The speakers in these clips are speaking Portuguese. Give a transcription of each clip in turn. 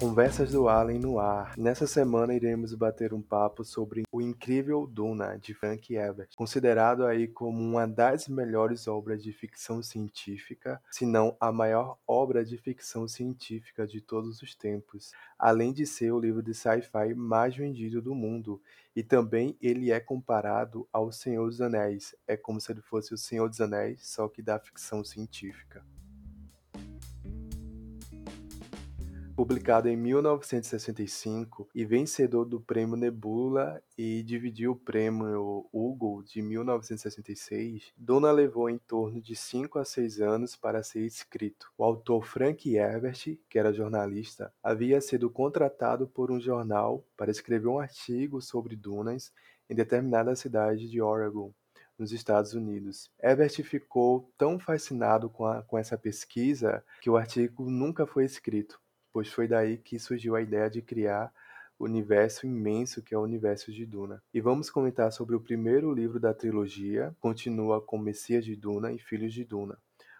Conversas do Além no ar. Nessa semana iremos bater um papo sobre o incrível Duna de Frank Herbert, considerado aí como uma das melhores obras de ficção científica, se não a maior obra de ficção científica de todos os tempos, além de ser o livro de sci-fi mais vendido do mundo. E também ele é comparado ao Senhor dos Anéis. É como se ele fosse o Senhor dos Anéis, só que da ficção científica. Publicado em 1965 e vencedor do Prêmio Nebula e dividiu o Prêmio Hugo de 1966, Duna levou em torno de 5 a 6 anos para ser escrito. O autor Frank Herbert, que era jornalista, havia sido contratado por um jornal para escrever um artigo sobre dunas em determinada cidade de Oregon, nos Estados Unidos. Herbert ficou tão fascinado com, a, com essa pesquisa que o artigo nunca foi escrito pois foi daí que surgiu a ideia de criar o universo imenso que é o universo de Duna. E vamos comentar sobre o primeiro livro da trilogia, continua com Messias de Duna e Filhos de Duna.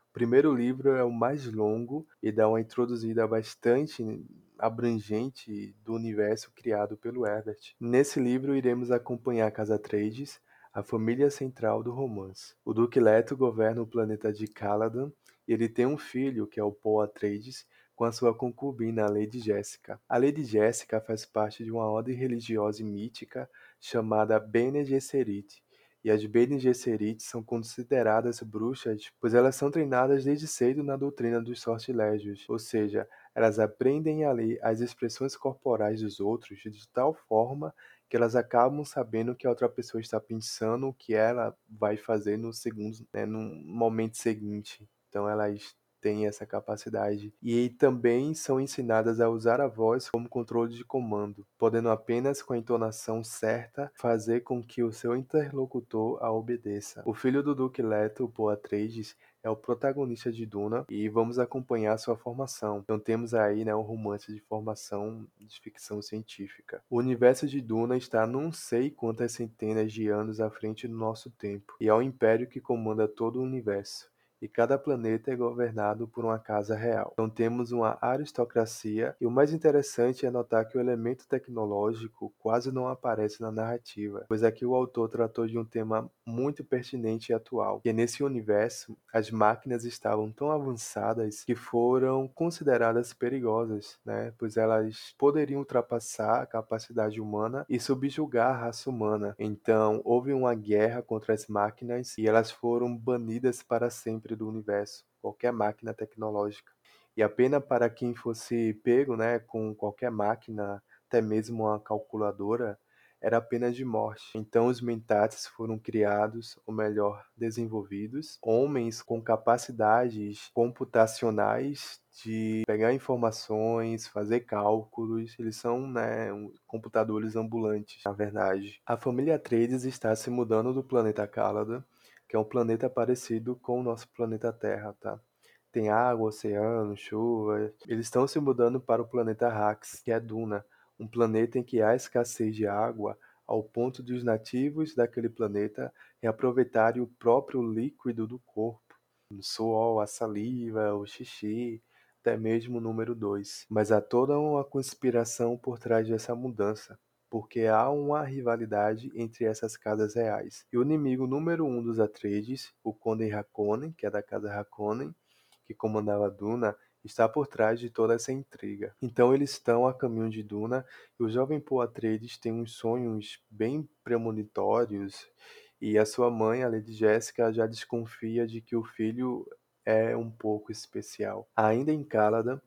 O primeiro livro é o mais longo e dá uma introduzida bastante abrangente do universo criado pelo Herbert. Nesse livro iremos acompanhar Casa Atreides, a família central do romance. O Duque Leto governa o planeta de Caladan e ele tem um filho, que é o Paul Atreides, com a sua concubina, a Lady Jéssica. A Lady Jéssica faz parte de uma ordem religiosa e mítica chamada Bene Gesserit, e as Bene Gesserit são consideradas bruxas, pois elas são treinadas desde cedo na doutrina dos sortilégios, ou seja, elas aprendem a ler as expressões corporais dos outros de tal forma que elas acabam sabendo que a outra pessoa está pensando, o que ela vai fazer no segundo, né, no momento seguinte. Então elas têm essa capacidade e também são ensinadas a usar a voz como controle de comando, podendo apenas com a entonação certa fazer com que o seu interlocutor a obedeça. O filho do Duque Leto, Paul Atreides, é o protagonista de Duna e vamos acompanhar sua formação. Então temos aí né, um romance de formação de ficção científica. O universo de Duna está não sei quantas centenas de anos à frente do nosso tempo e é o império que comanda todo o universo e cada planeta é governado por uma casa real. Então temos uma aristocracia e o mais interessante é notar que o elemento tecnológico quase não aparece na narrativa, pois aqui o autor tratou de um tema muito pertinente e atual, que nesse universo as máquinas estavam tão avançadas que foram consideradas perigosas, né? pois elas poderiam ultrapassar a capacidade humana e subjugar a raça humana. Então houve uma guerra contra as máquinas e elas foram banidas para sempre do universo, qualquer máquina tecnológica. E a pena para quem fosse pego né, com qualquer máquina, até mesmo uma calculadora, era a pena de morte. Então os mentats foram criados, ou melhor, desenvolvidos, homens com capacidades computacionais de pegar informações, fazer cálculos, eles são né, computadores ambulantes, na verdade. A família Atreides está se mudando do planeta Caladan que é um planeta parecido com o nosso planeta Terra, tá? Tem água, oceano, chuva. Eles estão se mudando para o planeta Rax, que é Duna, um planeta em que há escassez de água ao ponto de os nativos daquele planeta reaproveitarem o próprio líquido do corpo, o suor, a saliva, o xixi, até mesmo o número 2. Mas há toda uma conspiração por trás dessa mudança porque há uma rivalidade entre essas casas reais. E o inimigo número um dos Atreides, o Conde Harkonnen, que é da casa Harkonnen, que comandava Duna, está por trás de toda essa intriga. Então eles estão a caminho de Duna e o jovem Paul Atreides tem uns sonhos bem premonitórios e a sua mãe, a Lady Jéssica, já desconfia de que o filho é um pouco especial. Ainda em Caladan,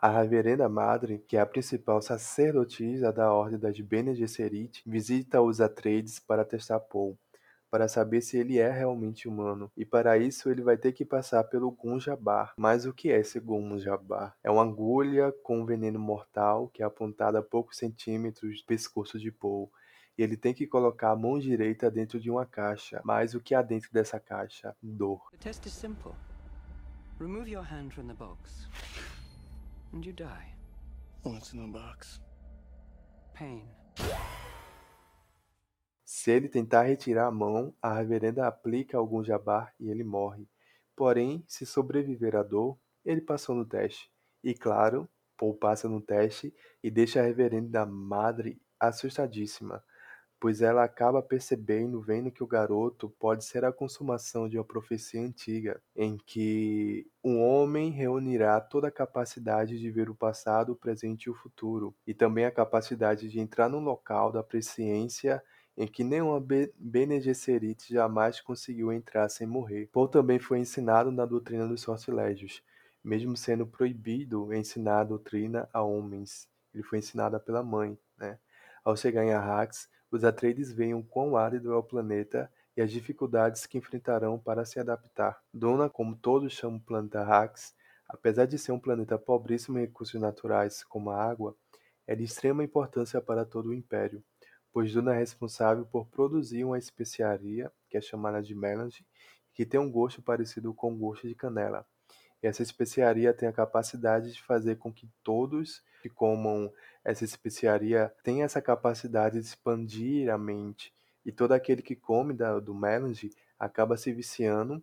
a Reverenda Madre, que é a principal sacerdotisa da Ordem das Bene Gesserit, visita os Atreides para testar Paul, para saber se ele é realmente humano. E para isso ele vai ter que passar pelo Gunjabar. Mas o que é esse Gunjabar? É uma agulha com veneno mortal que é apontada a poucos centímetros do pescoço de Paul. E ele tem que colocar a mão direita dentro de uma caixa. Mas o que há dentro dessa caixa? Dor. The test is simple. Remove your hand from the box and you die. What's in the box? Pain. Se ele tentar retirar a mão, a reverenda aplica algum jabar e ele morre. Porém, se sobreviver à dor, ele passou no teste. E claro, Paul passa no teste e deixa a reverenda madre assustadíssima, pois ela acaba percebendo, vendo que o garoto pode ser a consumação de uma profecia antiga, em que um homem reunirá toda a capacidade de ver o passado, o presente e o futuro, e também a capacidade de entrar no local da presciência em que nenhuma Bene Gesserit jamais conseguiu entrar sem morrer. Paul também foi ensinado na doutrina dos sortilégios, mesmo sendo proibido ensinar a doutrina a homens. Ele foi ensinado pela mãe, né? Ao chegar em Arrax, os Atreides veem o quão árido é o planeta e as dificuldades que enfrentarão para se adaptar. Duna, como todos chamam o planeta Arrax, apesar de ser um planeta pobríssimo em recursos naturais como a água, é de extrema importância para todo o Império, pois Duna é responsável por produzir uma especiaria, que é chamada de melange, que tem um gosto parecido com o gosto de canela. Essa especiaria tem a capacidade de fazer com que todos que comam essa especiaria tenham essa capacidade de expandir a mente. E todo aquele que come da, do melange acaba se viciando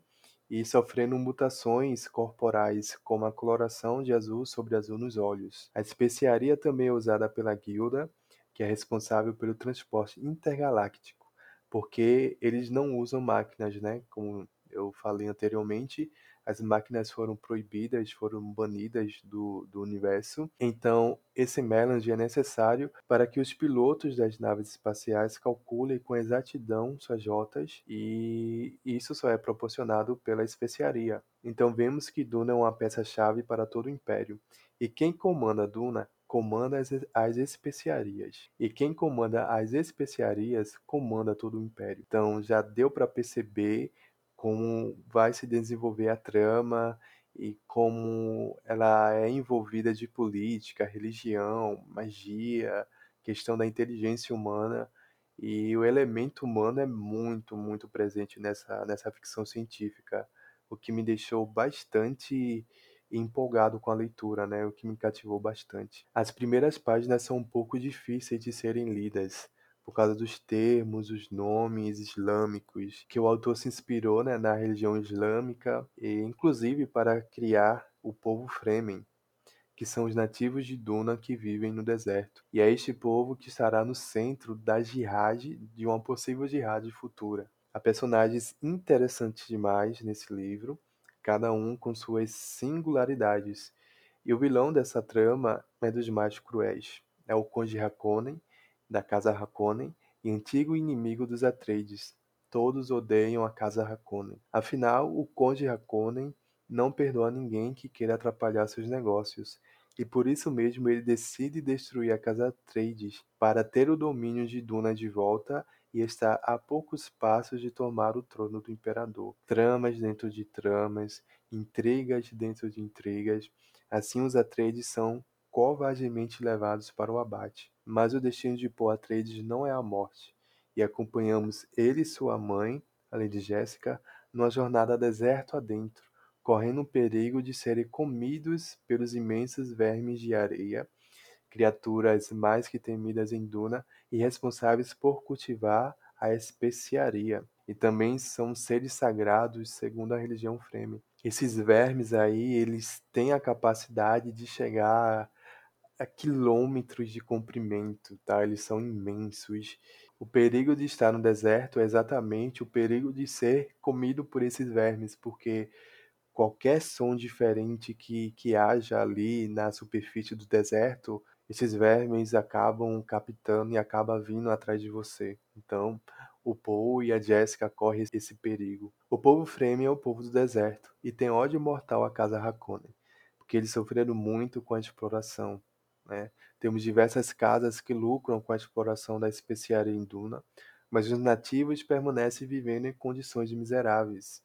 e sofrendo mutações corporais, como a coloração de azul sobre azul nos olhos. A especiaria também é usada pela guilda, que é responsável pelo transporte intergaláctico, porque eles não usam máquinas, né? Como eu falei anteriormente, as máquinas foram proibidas, foram banidas do, do universo. Então, esse melange é necessário para que os pilotos das naves espaciais calculem com exatidão suas rotas e isso só é proporcionado pela especiaria. Então, vemos que Duna é uma peça-chave para todo o Império. E quem comanda Duna comanda as, as especiarias. E quem comanda as especiarias comanda todo o Império. Então, já deu para perceber como vai se desenvolver a trama e como ela é envolvida de política, religião, magia, questão da inteligência humana. E o elemento humano é muito, muito presente nessa, nessa ficção científica, o que me deixou bastante empolgado com a leitura, né? O que me cativou bastante. As primeiras páginas são um pouco difíceis de serem lidas, por causa dos termos, os nomes islâmicos, que o autor se inspirou né, na religião islâmica, e inclusive para criar o povo Fremen, que são os nativos de Duna que vivem no deserto. E é este povo que estará no centro da jihad, de uma possível jihad futura. Há personagens interessantes demais nesse livro, cada um com suas singularidades. E o vilão dessa trama é dos mais cruéis. É o Conde Hakonnen, da casa Harkonnen e antigo inimigo dos Atreides. Todos odeiam a casa Harkonnen. Afinal, o conde Harkonnen não perdoa ninguém que queira atrapalhar seus negócios, e por isso mesmo ele decide destruir a casa Atreides para ter o domínio de Duna de volta e está a poucos passos de tomar o trono do imperador. Tramas dentro de tramas, intrigas dentro de intrigas. Assim os Atreides são covardemente levados para o abate. Mas o destino de Paul Atreides não é a morte, e acompanhamos ele e sua mãe, além de Jéssica, numa jornada deserto adentro, correndo o perigo de serem comidos pelos imensos vermes de areia, criaturas mais que temidas em Duna e responsáveis por cultivar a especiaria. E também são seres sagrados segundo a religião Fremen. Esses vermes aí, eles têm a capacidade de chegar a quilômetros de comprimento, tá? Eles são imensos. O perigo de estar no deserto é exatamente o perigo de ser comido por esses vermes, porque qualquer som diferente que, que haja ali na superfície do deserto, esses vermes acabam captando e acabam vindo atrás de você. Então, o Paul e a Jessica correm esse perigo. O povo Fremen é o povo do deserto e tem ódio mortal à casa Harkonnen, porque eles sofreram muito com a exploração. Né? Temos diversas casas que lucram com a exploração da especiaria em Duna, mas os nativos permanecem vivendo em condições miseráveis.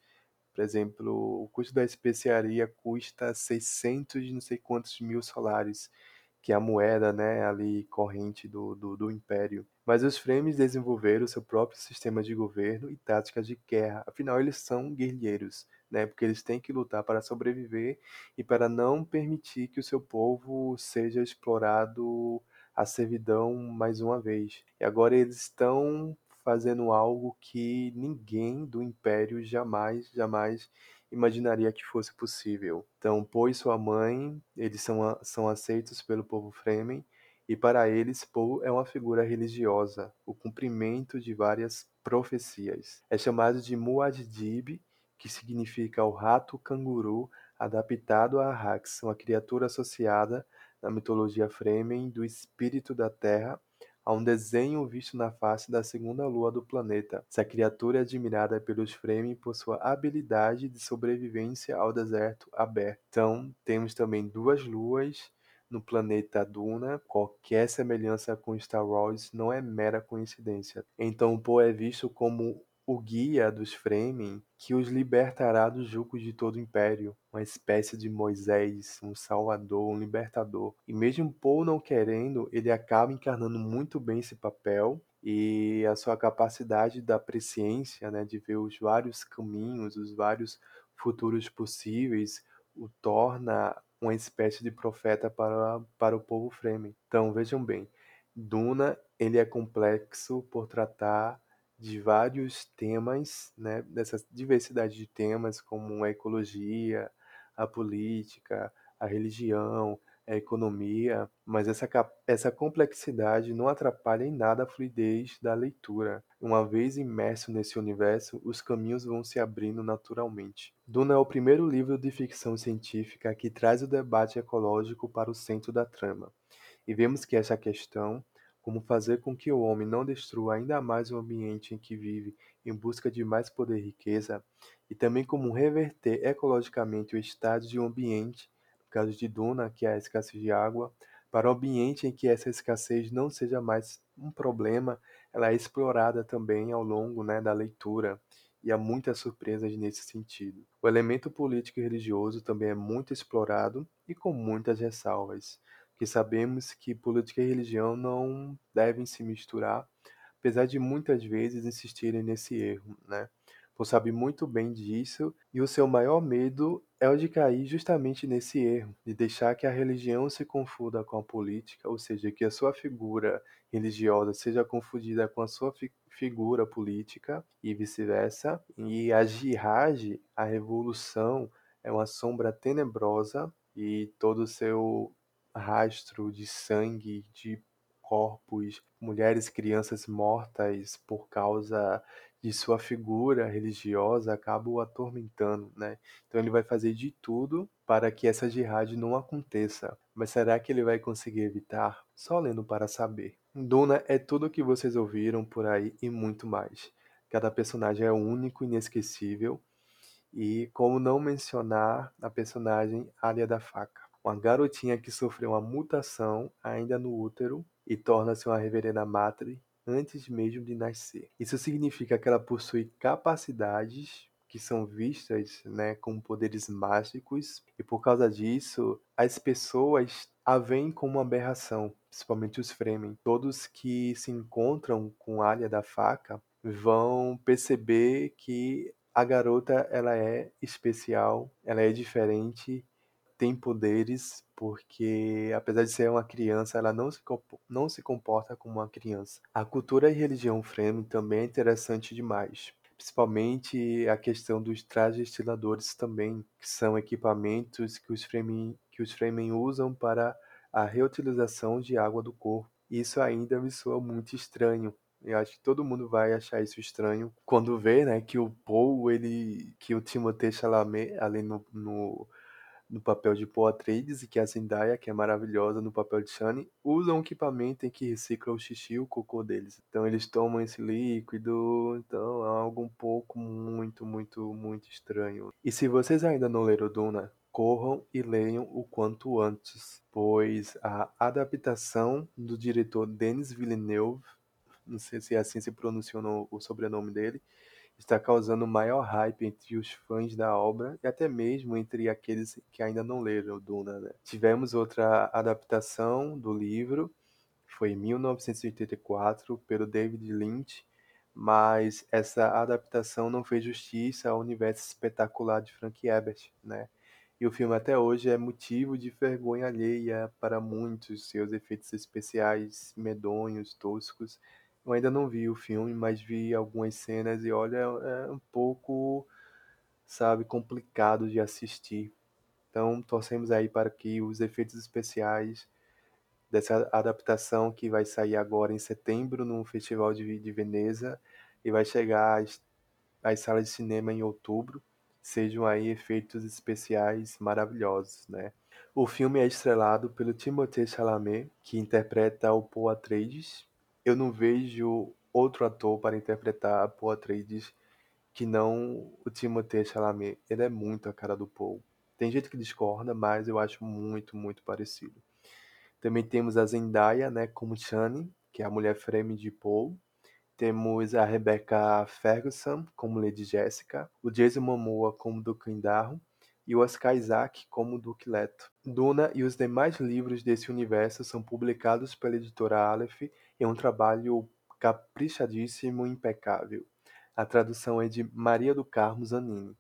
Por exemplo, o custo da especiaria custa 600 não sei quantos mil solares, que é a moeda né, ali corrente do, do, do império. Mas os Fremen desenvolveram seu próprio sistema de governo e táticas de guerra, afinal eles são guerrilheiros, né? Porque eles têm que lutar para sobreviver e para não permitir que o seu povo seja explorado à servidão mais uma vez. E agora eles estão fazendo algo que ninguém do império jamais, jamais imaginaria que fosse possível. Então, Poe e sua mãe, eles são, são aceitos pelo povo Fremen, e para eles Poe é uma figura religiosa, o cumprimento de várias profecias. É chamado de Muad'Dib, que significa o rato canguru adaptado a Arrax, uma criatura associada na mitologia Fremen do espírito da terra a um desenho visto na face da segunda lua do planeta. Essa criatura é admirada pelos Fremen por sua habilidade de sobrevivência ao deserto aberto. Então, temos também duas luas no planeta Duna. Qualquer semelhança com Star Wars não é mera coincidência. Então, Poe é visto como o guia dos Fremen que os libertará do jugo de todo o império, uma espécie de Moisés, um salvador, um libertador. E mesmo Paul não querendo, ele acaba encarnando muito bem esse papel e a sua capacidade da presciência, né, de ver os vários caminhos, os vários futuros possíveis, o torna uma espécie de profeta para, para o povo Fremen. Então, vejam bem, Duna ele é complexo por tratar de vários temas, né, dessa diversidade de temas como a ecologia, a política, a religião, a economia, mas essa, essa complexidade não atrapalha em nada a fluidez da leitura. Uma vez imerso nesse universo, os caminhos vão se abrindo naturalmente. Duna é o primeiro livro de ficção científica que traz o debate ecológico para o centro da trama. E vemos que essa questão como fazer com que o homem não destrua ainda mais o ambiente em que vive em busca de mais poder e riqueza, e também como reverter ecologicamente o estado de um ambiente, no caso de Duna, que é a escassez de água, para um ambiente em que essa escassez não seja mais um problema, ela é explorada também ao longo né, da leitura, e há muitas surpresas nesse sentido. O elemento político e religioso também é muito explorado e com muitas ressalvas que sabemos que política e religião não devem se misturar, apesar de muitas vezes insistirem nesse erro, né? Você sabe muito bem disso e o seu maior medo é o de cair justamente nesse erro, de deixar que a religião se confunda com a política, ou seja, que a sua figura religiosa seja confundida com a sua fi figura política e vice-versa. E a jihad, a revolução, é uma sombra tenebrosa e todo o seu rastro de sangue, de corpos, mulheres, crianças mortas por causa de sua figura religiosa acabam o atormentando, né? Então ele vai fazer de tudo para que essa jihad não aconteça. Mas será que ele vai conseguir evitar? Só lendo para saber. Duna é tudo o que vocês ouviram por aí e muito mais. Cada personagem é único, inesquecível. E como não mencionar a personagem Alia da Faca? Uma garotinha que sofreu uma mutação ainda no útero e torna-se uma reverenda matre antes mesmo de nascer. Isso significa que ela possui capacidades que são vistas né, como poderes mágicos, e por causa disso, as pessoas a veem como uma aberração, principalmente os Fremen. Todos que se encontram com a Alia da Faca vão perceber que a garota ela é especial, ela é diferente tem poderes, porque apesar de ser uma criança, ela não se, não se comporta como uma criança. A cultura e religião Fremen também é interessante demais. Principalmente a questão dos trajes estiladores também, que são equipamentos que os Fremen, que os Fremen usam para a reutilização de água do corpo. Isso ainda me soa muito estranho, eu acho que todo mundo vai achar isso estranho quando vê, né, que o Paul, ele, que o Timothée Chalamet ali no, no no papel de Paul Atreides e que a Zendaya, que é maravilhosa no papel de Shani, usam um equipamento em que recicla o xixi e o cocô deles. Então eles tomam esse líquido, então é algo um pouco muito, muito, muito estranho. E se vocês ainda não leram Duna, corram e leiam o quanto antes, pois a adaptação do diretor Denis Villeneuve, não sei se é assim se pronuncia o sobrenome dele, está causando maior hype entre os fãs da obra e até mesmo entre aqueles que ainda não leram Duna. Né? Tivemos outra adaptação do livro, foi em 1984, pelo David Lynch, mas essa adaptação não fez justiça ao universo espetacular de Frank Herbert, né? E o filme até hoje é motivo de vergonha alheia para muitos, seus efeitos especiais medonhos, toscos, eu ainda não vi o filme, mas vi algumas cenas e olha, é um pouco sabe, complicado de assistir. Então, torcemos aí para que os efeitos especiais dessa adaptação que vai sair agora em setembro no Festival de, de Veneza e vai chegar às, às salas de cinema em outubro, sejam aí efeitos especiais maravilhosos, né? O filme é estrelado pelo Timothée Chalamet, que interpreta o Paul Atreides. Eu não vejo outro ator para interpretar Paul Atreides que não o Timothée Chalamet. Ele é muito a cara do Paul. Tem gente que discorda, mas eu acho muito, muito parecido. Também temos a Zendaya, né, como Chani, que é a mulher frame de Paul. Temos a Rebecca Ferguson como Lady Jessica, o Jason Momoa como Duke Indarro e o Oscar Isaac como Duke Leto. Duna e os demais livros desse universo são publicados pela editora Aleph em um trabalho caprichadíssimo e impecável. A tradução é de Maria do Carmo Zanini.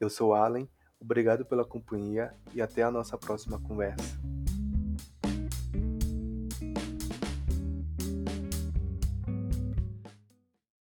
Eu sou Allen, obrigado pela companhia e até a nossa próxima conversa.